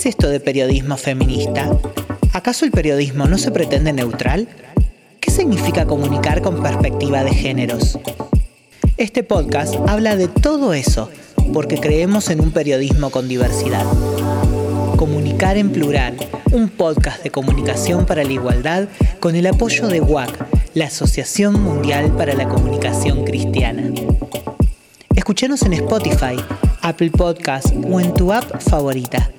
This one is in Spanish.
es esto de periodismo feminista? ¿Acaso el periodismo no se pretende neutral? ¿Qué significa comunicar con perspectiva de géneros? Este podcast habla de todo eso, porque creemos en un periodismo con diversidad. Comunicar en plural, un podcast de comunicación para la igualdad con el apoyo de WAC, la Asociación Mundial para la Comunicación Cristiana. Escuchanos en Spotify, Apple Podcast o en tu app favorita.